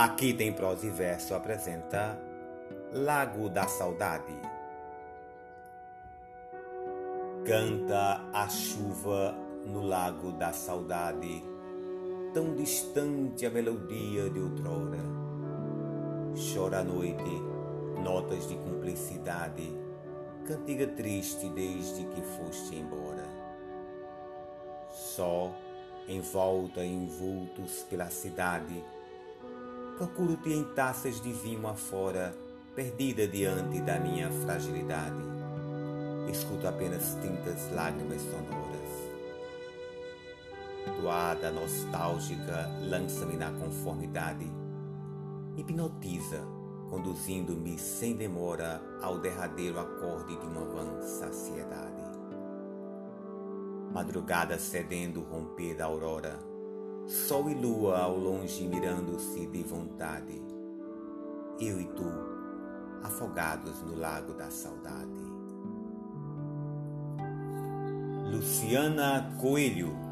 Aqui tem prosa e verso apresenta Lago da Saudade. Canta a chuva no lago da saudade, tão distante a melodia de outrora. Chora a noite, notas de cumplicidade, cantiga triste desde que foste embora. Só, envolta em vultos pela cidade, Procuro-te em taças de vinho afora, perdida diante da minha fragilidade. Escuto apenas tintas lágrimas sonoras. Toada nostálgica, lança-me na conformidade. Hipnotiza, conduzindo-me sem demora ao derradeiro acorde de uma vã saciedade. Madrugada cedendo o romper da aurora, Sol e lua ao longe mirando-se de vontade, eu e tu, afogados no lago da saudade. Luciana Coelho